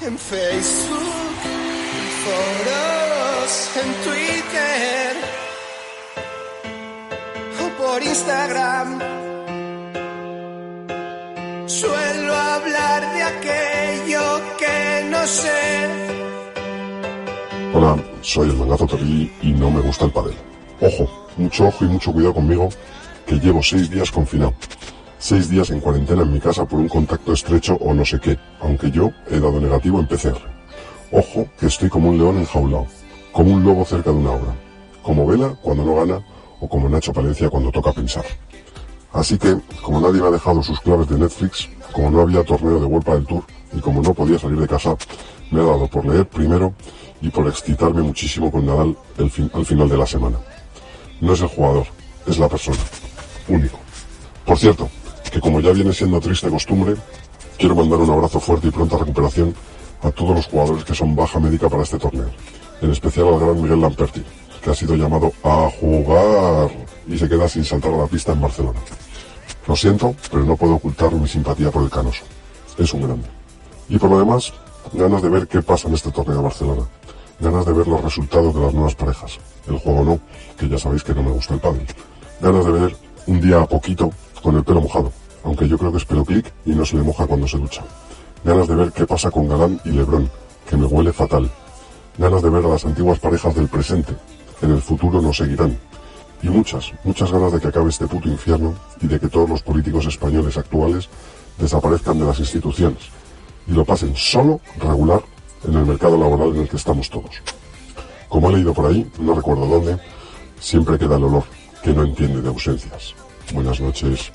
en Facebook, en foros, en Twitter o por Instagram. Suelo hablar de aquello que no sé. Hola, soy el mangazo Torri y no me gusta el padel. Ojo, mucho ojo y mucho cuidado conmigo, que llevo seis días confinado. Seis días en cuarentena en mi casa por un contacto estrecho o no sé qué, aunque yo he dado negativo en PCR. Ojo, que estoy como un león enjaulado, como un lobo cerca de una obra, como Vela cuando no gana o como Nacho Palencia cuando toca pensar. Así que, como nadie me ha dejado sus claves de Netflix, como no había torneo de Vuelta del Tour y como no podía salir de casa, me he dado por leer primero y por excitarme muchísimo con Nadal al final de la semana. No es el jugador, es la persona. Único. Por cierto, que como ya viene siendo triste costumbre, quiero mandar un abrazo fuerte y pronta recuperación a todos los jugadores que son baja médica para este torneo. En especial al gran Miguel Lamperti, que ha sido llamado a jugar y se queda sin saltar a la pista en Barcelona. Lo siento, pero no puedo ocultar mi simpatía por el canoso. Es un grande. Y por lo demás, ganas de ver qué pasa en este torneo de Barcelona. Ganas de ver los resultados de las nuevas parejas. El juego no, que ya sabéis que no me gusta el pádel. Ganas de ver un día a poquito con el pelo mojado, aunque yo creo que es pelo clic y no se le moja cuando se ducha. Ganas de ver qué pasa con Galán y Lebrón, que me huele fatal. Ganas de ver a las antiguas parejas del presente, en el futuro nos seguirán. Y muchas, muchas ganas de que acabe este puto infierno y de que todos los políticos españoles actuales desaparezcan de las instituciones y lo pasen solo regular en el mercado laboral en el que estamos todos. Como he leído por ahí, no recuerdo dónde, siempre queda el olor, que no entiende de ausencias. Buenas noches.